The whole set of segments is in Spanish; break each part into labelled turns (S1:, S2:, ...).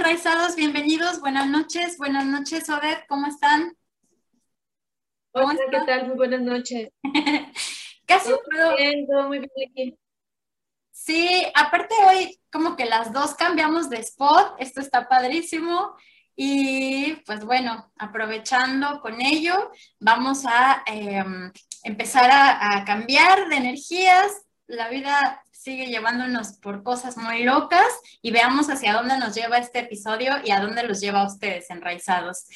S1: enraizados, bienvenidos, buenas noches, buenas noches, Odette, ¿cómo están?
S2: Hola, ¿qué tal? Muy buenas noches.
S1: Casi
S2: puedo... Bien, todo muy bien
S1: Sí, aparte hoy como que las dos cambiamos de spot, esto está padrísimo y pues bueno, aprovechando con ello, vamos a em, empezar a cambiar de energías, la vida sigue llevándonos por cosas muy locas y veamos hacia dónde nos lleva este episodio y a dónde los lleva a ustedes enraizados.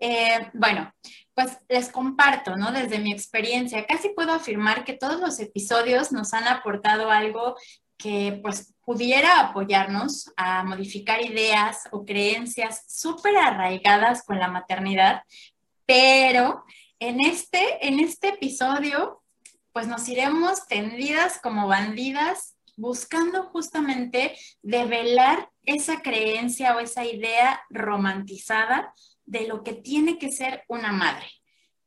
S1: Eh, bueno, pues les comparto, ¿no? Desde mi experiencia, casi puedo afirmar que todos los episodios nos han aportado algo que pues pudiera apoyarnos a modificar ideas o creencias súper arraigadas con la maternidad, pero en este, en este episodio pues nos iremos tendidas como bandidas buscando justamente develar esa creencia o esa idea romantizada de lo que tiene que ser una madre.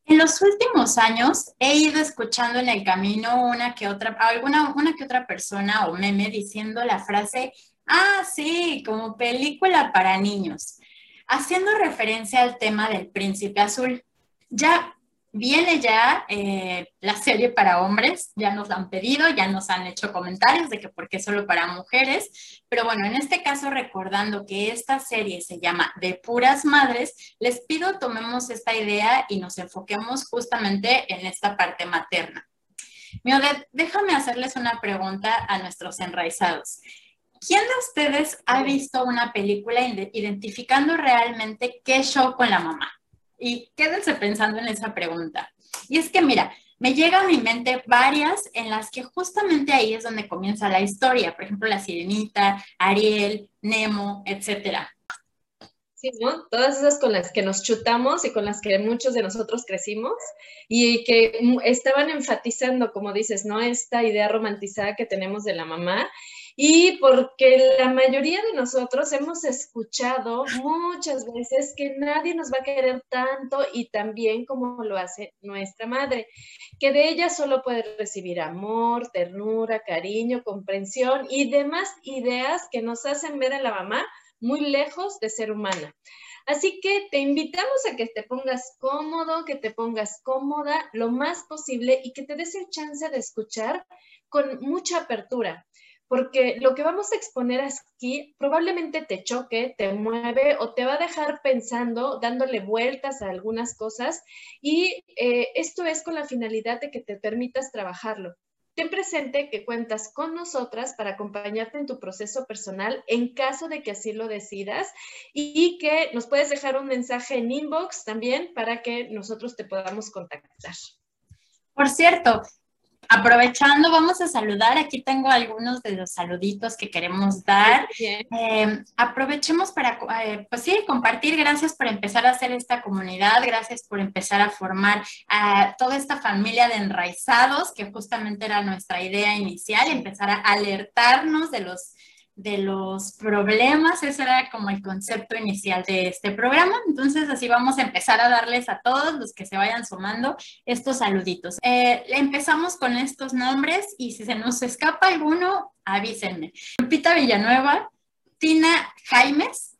S1: En los últimos años he ido escuchando en el camino una que otra, alguna, una que otra persona o meme diciendo la frase, ah, sí, como película para niños, haciendo referencia al tema del príncipe azul. Ya Viene ya eh, la serie para hombres, ya nos la han pedido, ya nos han hecho comentarios de que por qué solo para mujeres, pero bueno, en este caso recordando que esta serie se llama De puras madres, les pido tomemos esta idea y nos enfoquemos justamente en esta parte materna. Miodet, déjame hacerles una pregunta a nuestros enraizados. ¿Quién de ustedes ha visto una película identificando realmente qué show con la mamá? Y quédense pensando en esa pregunta. Y es que, mira, me llega a mi mente varias en las que justamente ahí es donde comienza la historia. Por ejemplo, La Sirenita, Ariel, Nemo, etcétera.
S2: Sí, ¿no? Todas esas con las que nos chutamos y con las que muchos de nosotros crecimos y que estaban enfatizando, como dices, ¿no? Esta idea romantizada que tenemos de la mamá y porque la mayoría de nosotros hemos escuchado muchas veces que nadie nos va a querer tanto y tan bien como lo hace nuestra madre, que de ella solo puede recibir amor, ternura, cariño, comprensión y demás ideas que nos hacen ver a la mamá muy lejos de ser humana. Así que te invitamos a que te pongas cómodo, que te pongas cómoda lo más posible y que te des el chance de escuchar con mucha apertura porque lo que vamos a exponer aquí probablemente te choque, te mueve o te va a dejar pensando, dándole vueltas a algunas cosas y eh, esto es con la finalidad de que te permitas trabajarlo. Ten presente que cuentas con nosotras para acompañarte en tu proceso personal en caso de que así lo decidas y que nos puedes dejar un mensaje en inbox también para que nosotros te podamos contactar.
S1: Por cierto, aprovechando, vamos a saludar. Aquí tengo algunos de los saluditos que queremos dar. Eh, aprovechemos para, eh, pues sí, compartir. Gracias por empezar a hacer esta comunidad. Gracias por empezar a formar a toda esta familia de enraizados, que justamente era nuestra idea inicial, empezar a alertarnos de los de los problemas, ese era como el concepto inicial de este programa. Entonces, así vamos a empezar a darles a todos los que se vayan sumando estos saluditos. Eh, empezamos con estos nombres y si se nos escapa alguno, avísenme. Lupita Villanueva, Tina Jaimes,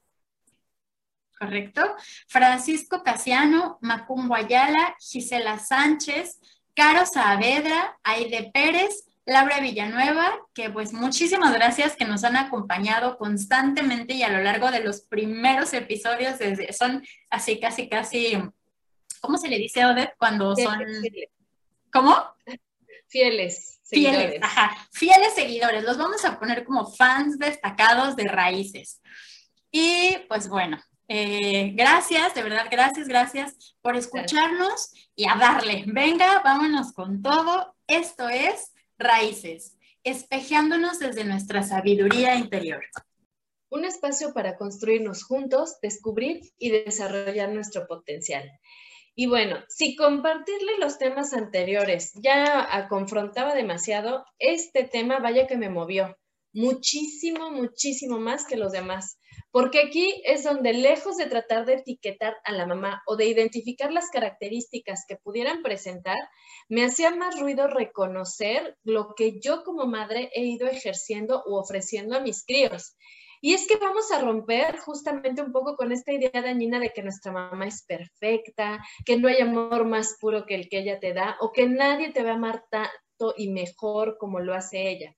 S1: ¿correcto? Francisco Casiano, Macumbo Ayala, Gisela Sánchez, Caro Saavedra, Aide Pérez, Laura Villanueva, que pues muchísimas gracias que nos han acompañado constantemente y a lo largo de los primeros episodios, desde, son así casi casi, ¿cómo se le dice Odette cuando son... ¿Cómo?
S2: Fieles. Seguidores.
S1: Fieles, ajá, fieles seguidores. Los vamos a poner como fans destacados de raíces. Y pues bueno, eh, gracias, de verdad, gracias, gracias por escucharnos y a darle. Venga, vámonos con todo. Esto es Raíces, espejeándonos desde nuestra sabiduría interior.
S2: Un espacio para construirnos juntos, descubrir y desarrollar nuestro potencial. Y bueno, si compartirle los temas anteriores ya confrontaba demasiado, este tema vaya que me movió muchísimo, muchísimo más que los demás. Porque aquí es donde lejos de tratar de etiquetar a la mamá o de identificar las características que pudieran presentar, me hacía más ruido reconocer lo que yo como madre he ido ejerciendo u ofreciendo a mis críos. Y es que vamos a romper justamente un poco con esta idea dañina de que nuestra mamá es perfecta, que no hay amor más puro que el que ella te da o que nadie te va a amar tanto y mejor como lo hace ella.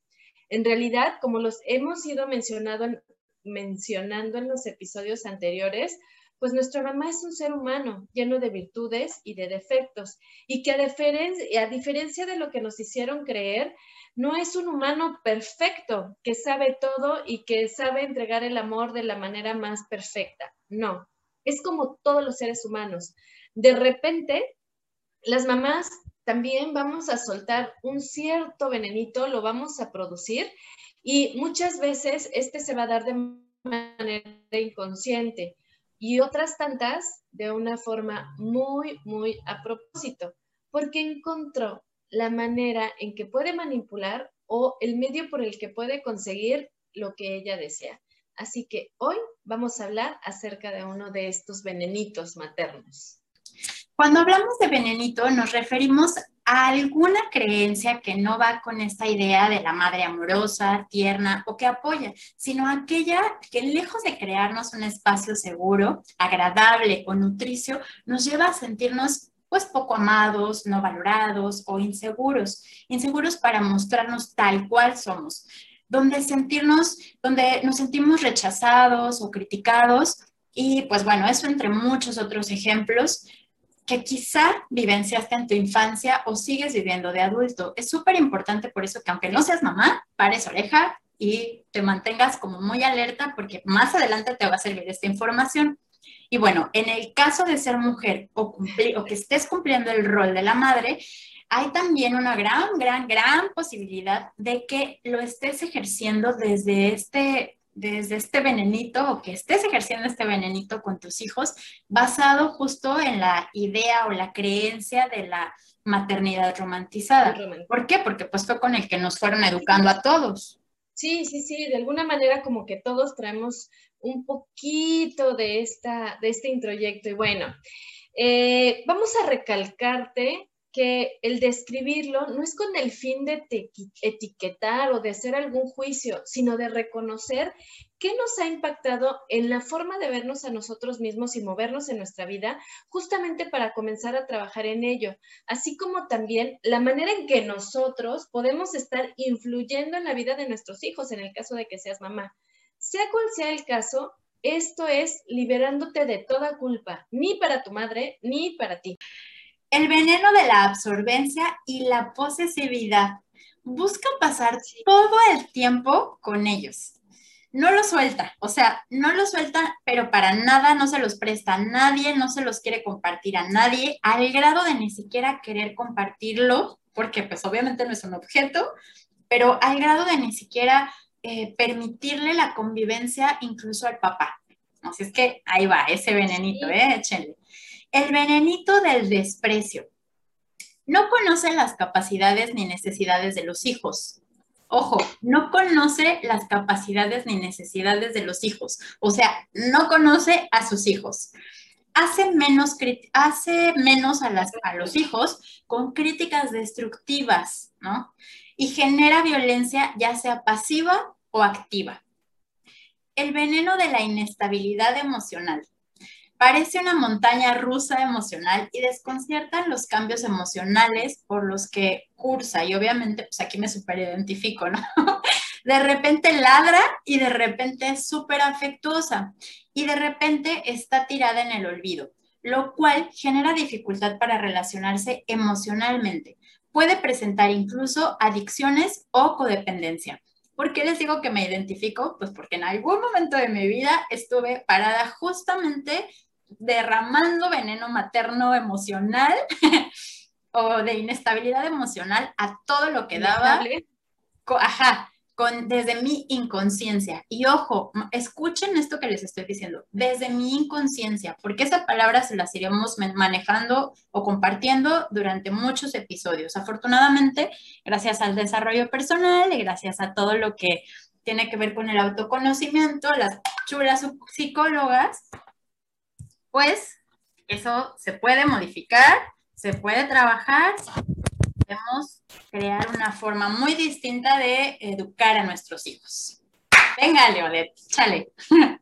S2: En realidad, como los hemos ido mencionando en los episodios anteriores, pues nuestra mamá es un ser humano lleno de virtudes y de defectos y que a diferencia de lo que nos hicieron creer, no es un humano perfecto que sabe todo y que sabe entregar el amor de la manera más perfecta. No, es como todos los seres humanos. De repente, las mamás también vamos a soltar un cierto venenito, lo vamos a producir y muchas veces este se va a dar de manera inconsciente y otras tantas de una forma muy, muy a propósito, porque encontró la manera en que puede manipular o el medio por el que puede conseguir lo que ella desea. Así que hoy vamos a hablar acerca de uno de estos venenitos maternos.
S1: Cuando hablamos de venenito nos referimos a alguna creencia que no va con esta idea de la madre amorosa, tierna o que apoya, sino aquella que lejos de crearnos un espacio seguro, agradable o nutricio, nos lleva a sentirnos pues poco amados, no valorados o inseguros, inseguros para mostrarnos tal cual somos, donde sentirnos, donde nos sentimos rechazados o criticados. Y pues bueno, eso entre muchos otros ejemplos que quizá vivenciaste en tu infancia o sigues viviendo de adulto. Es súper importante por eso que aunque no seas mamá, pares oreja y te mantengas como muy alerta porque más adelante te va a servir esta información. Y bueno, en el caso de ser mujer o, o que estés cumpliendo el rol de la madre, hay también una gran, gran, gran posibilidad de que lo estés ejerciendo desde este desde este venenito o que estés ejerciendo este venenito con tus hijos basado justo en la idea o la creencia de la maternidad romantizada. ¿Por qué? Porque pues fue con el que nos fueron educando a todos.
S2: Sí, sí, sí, de alguna manera como que todos traemos un poquito de, esta, de este introyecto. Y bueno, eh, vamos a recalcarte que el describirlo no es con el fin de etiquetar o de hacer algún juicio, sino de reconocer qué nos ha impactado en la forma de vernos a nosotros mismos y movernos en nuestra vida, justamente para comenzar a trabajar en ello, así como también la manera en que nosotros podemos estar influyendo en la vida de nuestros hijos, en el caso de que seas mamá. Sea cual sea el caso, esto es liberándote de toda culpa, ni para tu madre, ni para ti.
S1: El veneno de la absorbencia y la posesividad. Busca pasar todo el tiempo con ellos. No lo suelta, o sea, no lo suelta, pero para nada no se los presta a nadie, no se los quiere compartir a nadie, al grado de ni siquiera querer compartirlo, porque pues obviamente no es un objeto, pero al grado de ni siquiera eh, permitirle la convivencia incluso al papá. Así es que ahí va, ese venenito, ¿eh? Échenle. El venenito del desprecio. No conoce las capacidades ni necesidades de los hijos. Ojo, no conoce las capacidades ni necesidades de los hijos. O sea, no conoce a sus hijos. Hace menos, hace menos a, los hijos con críticas destructivas, ¿no? Y genera violencia ya sea pasiva o activa. El veneno de la inestabilidad emocional. Parece una montaña rusa emocional y desconciertan los cambios emocionales por los que cursa. Y obviamente, pues aquí me super identifico, ¿no? De repente ladra y de repente es súper afectuosa y de repente está tirada en el olvido, lo cual genera dificultad para relacionarse emocionalmente. Puede presentar incluso adicciones o codependencia. ¿Por qué les digo que me identifico? Pues porque en algún momento de mi vida estuve parada justamente derramando veneno materno emocional o de inestabilidad emocional a todo lo que daba. Ajá, con, desde mi inconsciencia. Y ojo, escuchen esto que les estoy diciendo, desde mi inconsciencia, porque esa palabra se las iremos manejando o compartiendo durante muchos episodios. Afortunadamente, gracias al desarrollo personal y gracias a todo lo que tiene que ver con el autoconocimiento, las chulas psicólogas pues eso se puede modificar, se puede trabajar, podemos crear una forma muy distinta de educar a nuestros hijos. Venga, Leolet, chale.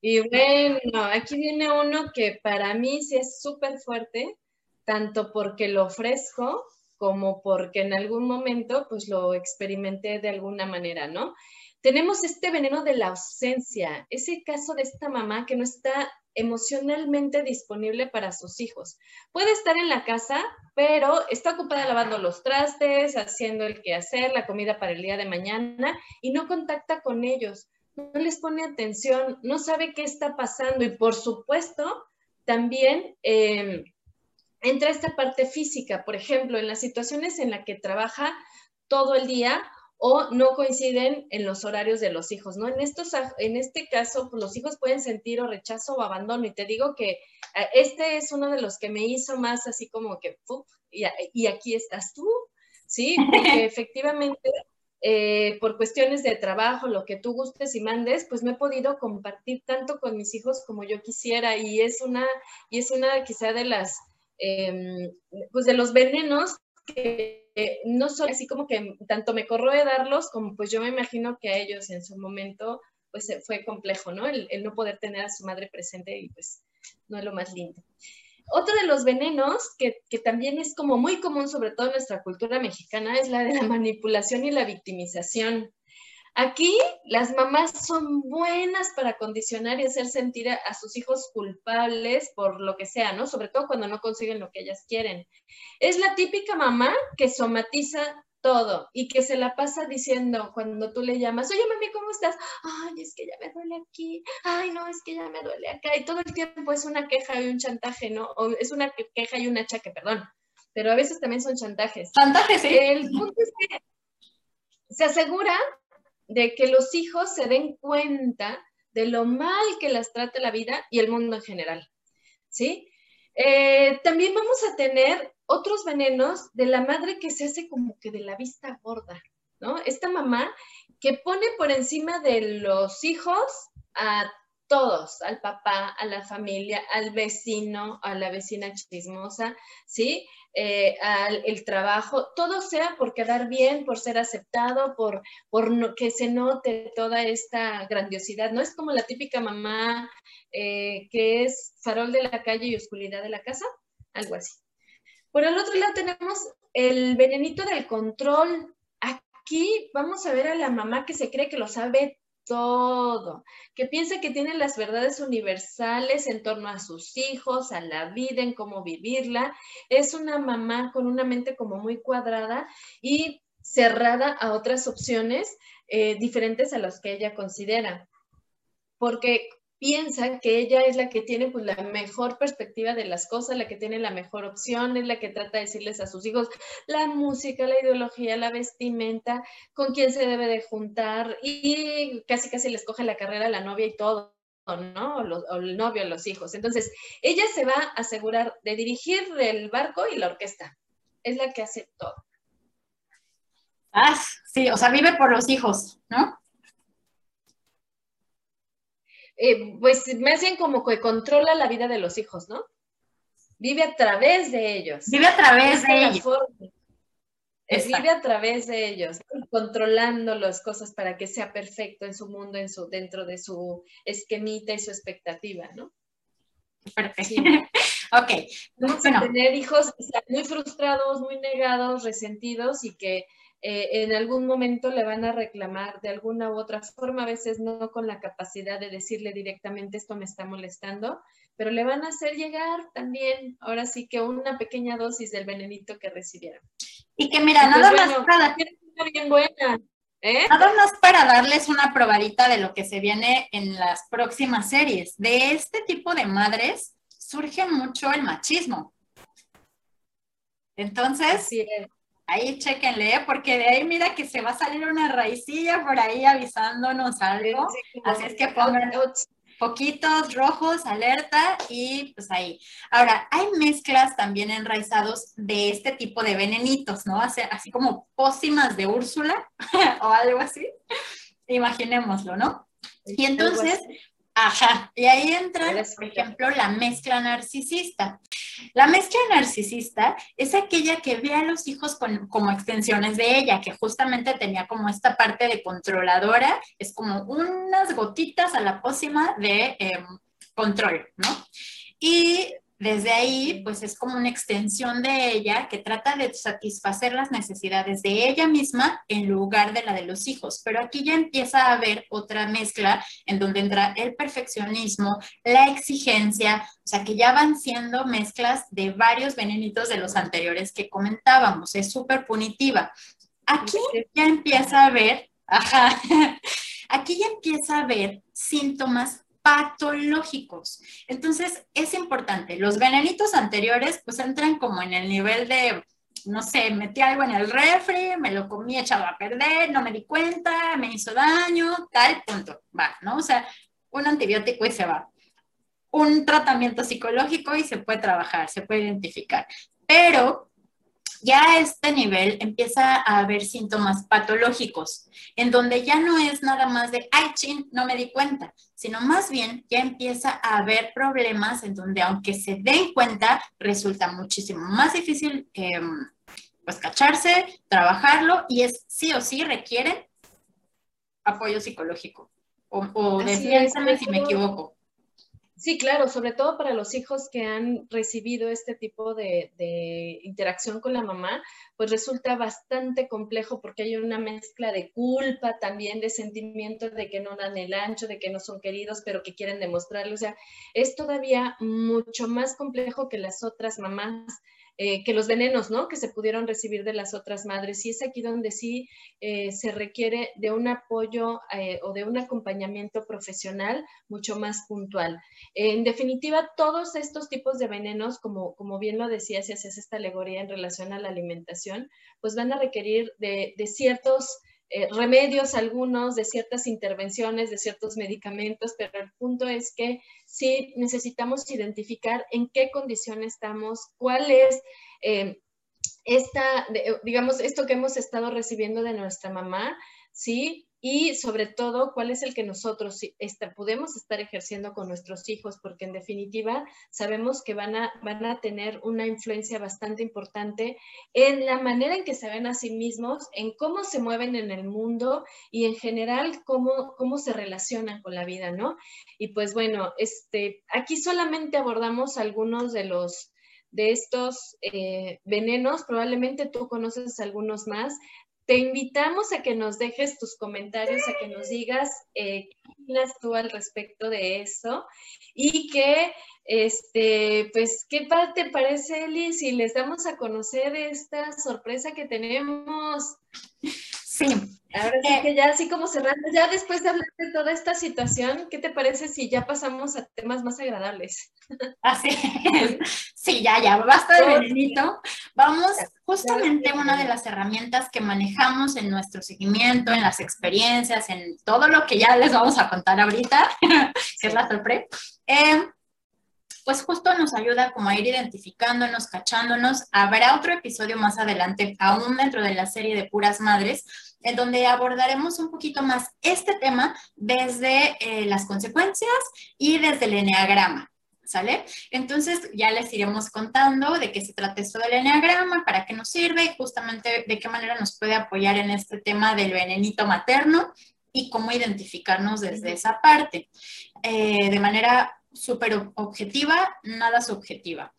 S2: Y bueno, aquí viene uno que para mí sí es súper fuerte, tanto porque lo ofrezco como porque en algún momento pues lo experimenté de alguna manera, ¿no? Tenemos este veneno de la ausencia, ese caso de esta mamá que no está emocionalmente disponible para sus hijos. Puede estar en la casa, pero está ocupada lavando los trastes, haciendo el quehacer, la comida para el día de mañana y no contacta con ellos, no les pone atención, no sabe qué está pasando y por supuesto también eh, entra esta parte física, por ejemplo, en las situaciones en las que trabaja todo el día o no coinciden en los horarios de los hijos, ¿no? En, estos, en este caso, pues, los hijos pueden sentir o rechazo o abandono, y te digo que eh, este es uno de los que me hizo más así como que, y, y, aquí estás tú, ¿sí? Porque efectivamente, eh, por cuestiones de trabajo, lo que tú gustes y mandes, pues me he podido compartir tanto con mis hijos como yo quisiera, y es una, y es una quizá de las Em, pues de los venenos que no son así como que tanto me corroe darlos como pues yo me imagino que a ellos en su momento pues fue complejo, ¿no? El, no poder tener a su madre presente y pues no es lo más lindo. Otro de los venenos que, que, también es como muy común, sobre todo en nuestra cultura mexicana, es la de la manipulación y la victimización. Aquí las mamás son buenas para condicionar y hacer sentir a, sus hijos culpables por lo que sea, ¿no? Sobre todo cuando no consiguen lo que ellas quieren. Es la típica mamá que somatiza todo y que se la pasa diciendo cuando tú le llamas, oye mami, ¿cómo estás? Ay, es que ya me duele aquí, ay, no, es que ya me duele acá. Y todo el tiempo es una queja y un chantaje, ¿no? O es una queja y un achaque, perdón. Pero a veces también son chantajes.
S1: Chantajes, sí.
S2: El punto es que se asegura de que los hijos se den cuenta de lo mal que las trata la vida y el mundo en general. ¿Sí? Eh, también vamos a tener otros venenos de la madre que se hace como que de la vista gorda, ¿no? Esta mamá que pone por encima de los hijos a todos, al papá, a la familia, al vecino, a la vecina chismosa, ¿sí? Eh, al el trabajo, todo sea por quedar bien, por ser aceptado, por, por que se note toda esta grandiosidad. No es como la típica mamá eh, que es farol de la calle y oscuridad de la casa, algo así. Por el otro lado tenemos el venenito del control. Aquí vamos a ver a la mamá que se cree que lo sabe todo, que piensa que tiene las verdades universales en torno a sus hijos, a la vida, en cómo vivirla. Es una mamá con una mente como muy cuadrada y cerrada a otras opciones eh, diferentes a las que ella considera. Porque piensa que ella es la que tiene pues, la mejor perspectiva de las cosas, la que tiene la mejor opción, es la que trata de decirles a sus hijos la música, la ideología, la vestimenta, con quién se debe de juntar y casi casi les coge la carrera a la novia y todo. ¿no? O, el novio, los hijos. Entonces, ella se va a asegurar de dirigir el barco y la orquesta. Es la que hace todo.
S1: Ah, sí, o sea, vive por los hijos, ¿no?
S2: Eh, pues me hacen como que controla la vida de los hijos, ¿no? Vive a través de ellos.
S1: Vive a través de ellos.
S2: Vive a través de ellos, controlando las cosas para que sea perfecto en su mundo, en su, dentro de su esquemita y su expectativa, ¿no?
S1: Perfecto. ok.
S2: Vamos a tener hijos muy frustrados, muy negados, resentidos y que eh, en algún momento le van a reclamar de alguna u otra forma, a veces no con la capacidad de decirle directamente esto me está molestando, pero le van a hacer llegar también, ahora sí que una pequeña dosis del venenito que recibieron.
S1: Y que mira, nada más para...
S2: Bien buena. ¿eh?
S1: Nada más para darles una probadita de lo que se viene en las próximas series. De este tipo de madres surge mucho el machismo. Entonces, Ahí chequenle, ¿eh? porque de ahí mira que se va a salir una raicilla por ahí avisándonos algo. Así es que pongan poquitos rojos, alerta y pues ahí. Ahora, hay mezclas también enraizados de este tipo de venenitos, ¿no? Así, así como pócimas de Úrsula o algo así. Imaginémoslo, ¿no? Y entonces, Ajá, y ahí entra, por ejemplo, la mezcla narcisista. La mezcla narcisista es aquella que ve a los hijos como extensiones de ella, que justamente tenía como esta parte de controladora, es como unas gotitas a la pócima de em, control, ¿no? Y desde ahí, pues es como una extensión de ella que trata de satisfacer las necesidades de ella misma en lugar de la de los hijos. Pero aquí ya empieza a haber otra mezcla en donde entra el perfeccionismo, la exigencia, o sea que ya van siendo mezclas de varios venenitos de los anteriores que comentábamos. Es súper punitiva. Aquí ya empieza a haber, ajá, aquí ya empieza a haber síntomas patológicos. Entonces, es importante. Los venenitos anteriores, pues entran como en el nivel de, no sé, metí algo en el refri, me lo comí echado a perder, no me di cuenta, me hizo daño, tal, punto. Va, ¿no? O sea, un antibiótico y se va. Un tratamiento psicológico y se puede trabajar, se puede identificar. Pero ya a este nivel empieza a haber síntomas patológicos, en donde ya no es nada más de, ay, chin, no me di cuenta, sino más bien ya empieza a haber problemas en donde aunque se den cuenta, resulta muchísimo más difícil em, pues cacharse, trabajarlo y es sí o sí requieren apoyo psicológico. O, o si me equivoco.
S2: Sí, claro, sobre todo para los hijos que han recibido este tipo de, interacción con la mamá, pues resulta bastante complejo porque hay una mezcla de culpa también, de sentimiento de que no dan el ancho, de que no son queridos, pero que quieren demostrarlo. O sea, es todavía mucho más complejo que las otras mamás eh, que los venenos, ¿no? Que se pudieron recibir de las otras madres. Y es aquí donde sí eh, se requiere de un apoyo eh, o de un acompañamiento profesional mucho más puntual. En definitiva, todos estos tipos de venenos, como, como bien lo decías si hacías esta alegoría en relación a la alimentación, pues van a requerir de, de ciertos eh, remedios algunos, de ciertas intervenciones, de ciertos medicamentos, pero el punto es que sí necesitamos identificar en qué condición estamos, cuál es eh, esta, digamos, esto que hemos estado recibiendo de nuestra mamá, ¿sí? Y sobre todo cuál es el que nosotros podemos estar ejerciendo con nuestros hijos, porque en definitiva sabemos que van a, van a tener una influencia bastante importante en la manera en que se ven a sí mismos, en cómo se mueven en el mundo y en general cómo, cómo se relacionan con la vida, ¿no? Y pues bueno, este, aquí solamente abordamos algunos de los de estos eh, venenos, probablemente tú conoces algunos más, te invitamos a que nos dejes tus comentarios, a que nos digas eh, qué opinas tú al respecto de eso y que, este, pues, ¿qué te parece, Eli, si les damos a conocer esta sorpresa que tenemos?
S1: Sí.
S2: Ahora sí eh, que ya así como cerrando, ya después de hablar de toda esta situación, ¿qué te parece si ya pasamos a temas más agradables?
S1: Así es. Sí, ya, ya, basta de venenito. Vamos, justamente una de las herramientas que manejamos en nuestro seguimiento, en las experiencias, en todo lo que ya les vamos a contar ahorita, que es la sorpresa, eh, pues justo nos ayuda como a ir identificándonos, cachándonos. Habrá otro episodio más adelante, aún dentro de la serie de Puras Madres, en donde abordaremos un poquito más este tema desde eh, las consecuencias y desde el eneagrama. ¿Sale? Entonces ya les iremos contando de qué se trata esto del eneagrama, para qué nos sirve y justamente de qué manera nos puede apoyar en este tema del venenito materno y cómo identificarnos desde esa parte. Eh, de manera súper objetiva, nada subjetiva.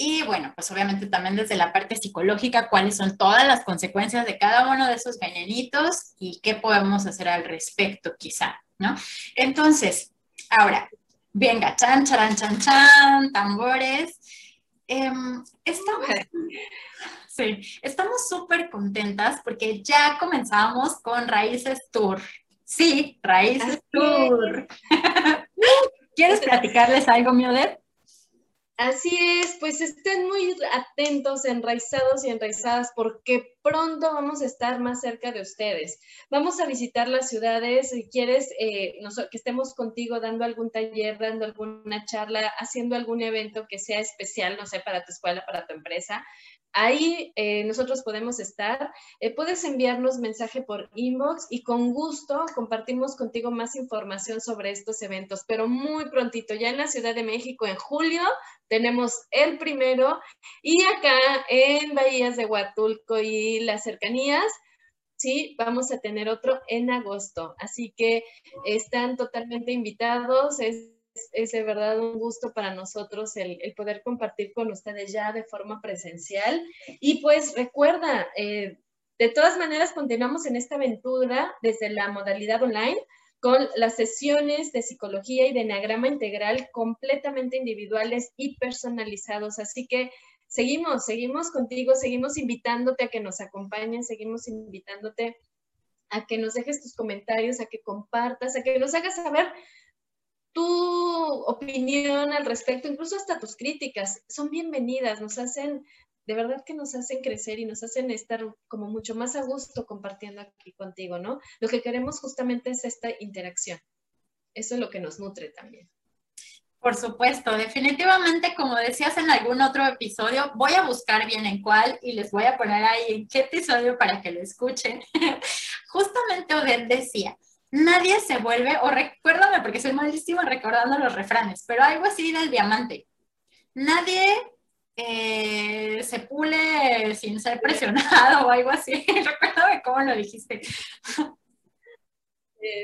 S1: Y bueno, pues obviamente también desde la parte psicológica, cuáles son todas las consecuencias de cada uno de esos venenitos y qué podemos hacer al respecto quizá, ¿no? Entonces, ahora, venga, chan, chan, chan, chan, tambores. Em, estamos, sí, estamos súper contentas porque ya comenzamos con Raíces Tour. Sí, Raíces Tour. ¿Quieres platicarles algo, Miodet?
S2: Así es, pues estén muy atentos, enraizados y enraizadas, porque pronto vamos a estar más cerca de ustedes. Vamos a visitar las ciudades, si quieres eh, que estemos contigo dando algún taller, dando alguna charla, haciendo algún evento que sea especial, no sé, para tu escuela, para tu empresa, Ahí eh, nosotros podemos estar. Eh, puedes enviarnos mensaje por inbox y con gusto compartimos contigo más información sobre estos eventos, pero muy prontito, ya en la Ciudad de México, en julio, tenemos el primero y acá en Bahías de Huatulco y las cercanías, sí, vamos a tener otro en agosto. Así que están totalmente invitados. Es de verdad un gusto para nosotros el, poder compartir con ustedes ya de forma presencial. Y pues recuerda, eh, de todas maneras continuamos en esta aventura desde la modalidad online con las sesiones de psicología y de enagrama integral completamente individuales y personalizados. Así que seguimos, seguimos contigo, seguimos invitándote a que nos acompañen, seguimos invitándote a que nos dejes tus comentarios, a que compartas, a que nos hagas saber tu opinión al respecto, incluso hasta tus críticas, son bienvenidas, nos hacen, de verdad que nos hacen crecer y nos hacen estar como mucho más a gusto compartiendo aquí contigo, ¿no? Lo que queremos justamente es esta interacción. Eso es lo que nos nutre también.
S1: Por supuesto, definitivamente, como decías en algún otro episodio, voy a buscar bien en cuál y les voy a poner ahí en qué episodio para que lo escuchen. Justamente Odette decía, nadie se vuelve, o recuérdame porque soy malísimo recordando los refranes, pero algo así del diamante. Nadie eh, se pule sin ser presionado o algo así. Recuérdame cómo lo dijiste.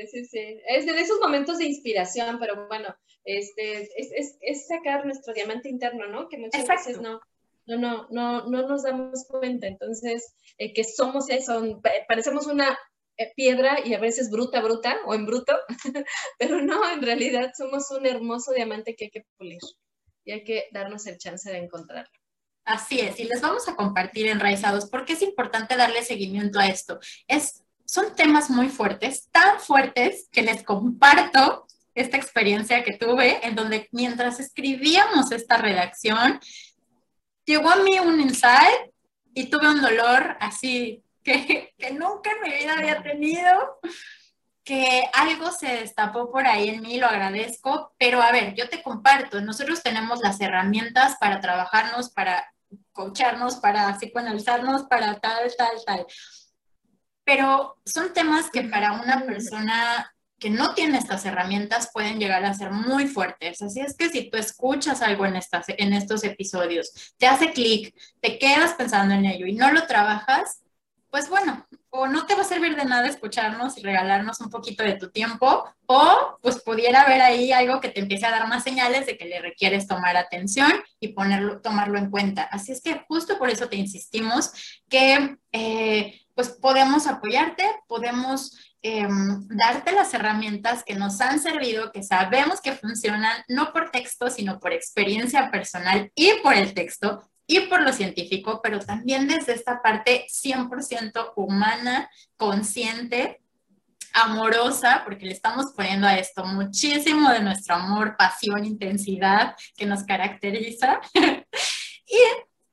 S2: Sí, sí, Es de esos momentos de inspiración, pero bueno, este, es, sacar nuestro diamante interno, ¿no? Que muchas veces no, no, no, no, no nos damos cuenta. Entonces, eh, que somos eso, parecemos una piedra y a veces bruta, bruta o en bruto, pero no, en realidad somos un hermoso diamante que hay que pulir y hay que darnos el chance de encontrarlo.
S1: Así es, y les vamos a compartir enraizados porque es importante darle seguimiento a esto. Es, son temas muy fuertes, tan fuertes que les comparto esta experiencia que tuve en donde mientras escribíamos esta redacción, llegó a mí un insight y tuve un dolor así que, nunca en mi vida había tenido, que algo se destapó por ahí en mí, lo agradezco, pero a ver, yo te comparto, nosotros tenemos las herramientas para trabajarnos, para coacharnos, para psicoanalizarnos, para tal, tal, tal. Pero son temas que para una persona que no tiene estas herramientas pueden llegar a ser muy fuertes. Así es que si tú escuchas algo en, estas, en estos episodios, te hace clic, te quedas pensando en ello y no lo trabajas, pues bueno, o no te va a servir de nada escucharnos y regalarnos un poquito de tu tiempo, o pues pudiera haber ahí algo que te empiece a dar más señales de que le requieres tomar atención y ponerlo, tomarlo en cuenta. Así es que justo por eso te insistimos que eh, pues podemos apoyarte, podemos em, darte las herramientas que nos han servido, que sabemos que funcionan, no por texto, sino por experiencia personal y por el texto, y por lo científico, pero también desde esta parte 100% humana, consciente, amorosa, porque le estamos poniendo a esto muchísimo de nuestro amor, pasión, intensidad que nos caracteriza. y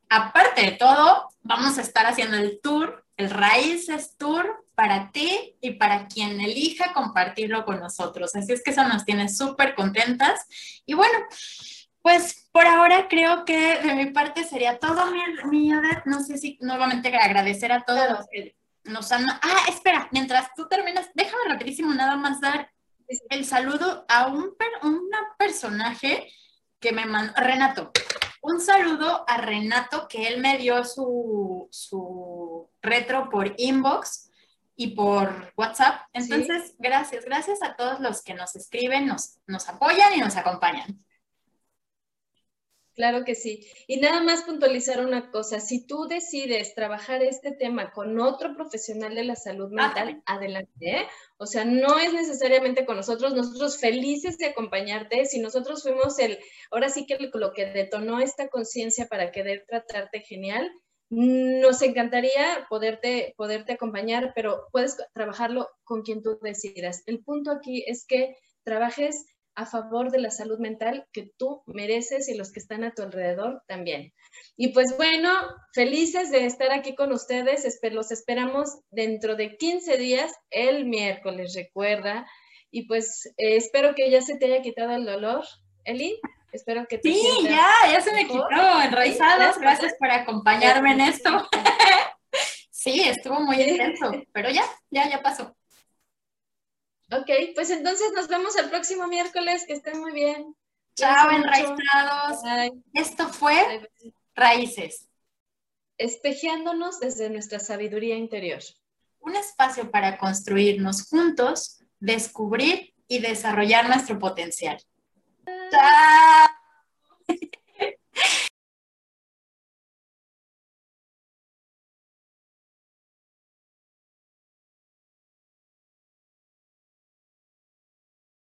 S1: aparte de todo, vamos a estar haciendo el tour, el Raíces Tour para ti y para quien elija compartirlo con nosotros. Así es que eso nos tiene súper contentas. Y bueno, pues por ahora creo que de mi parte sería todo, mi, mi No sé si nuevamente agradecer a todos los que nos han... Ah, espera, mientras tú terminas, déjame rapidísimo nada más dar el saludo a un, personaje que me mandó, Renato. Un saludo a Renato, que él me dio su, su retro por inbox y por WhatsApp. Entonces, gracias, gracias a todos los que nos escriben, nos, nos apoyan y nos acompañan.
S2: Claro que sí. Y nada más puntualizar una cosa, si tú decides trabajar este tema con otro profesional de la salud mental, adelante. ¿eh? O sea, no es necesariamente con nosotros, nosotros felices de acompañarte. Si nosotros fuimos el, ahora sí que lo que detonó esta conciencia para querer tratarte genial, nos encantaría poderte, poderte acompañar, pero puedes trabajarlo con quien tú decidas. El punto aquí es que trabajes a favor de la salud mental que tú mereces y los que están a tu alrededor también. Y pues bueno, felices de estar aquí con ustedes. Los esperamos dentro de 15 días, el miércoles, recuerda. Y pues eh, espero que ya se te haya quitado el dolor. Eli. Espero que te
S1: Sí, ya, ya se me quitó. Enraizados, gracias por acompañarme en esto. Sí, estuvo muy intenso, pero ya, ya, ya pasó.
S2: Ok, pues entonces nos vemos el próximo miércoles. Que estén muy bien.
S1: Chao, enraizados. Esto fue Raíces.
S2: Espejeándonos desde nuestra sabiduría interior.
S1: Un espacio para construirnos juntos, descubrir y desarrollar nuestro potencial. Chao.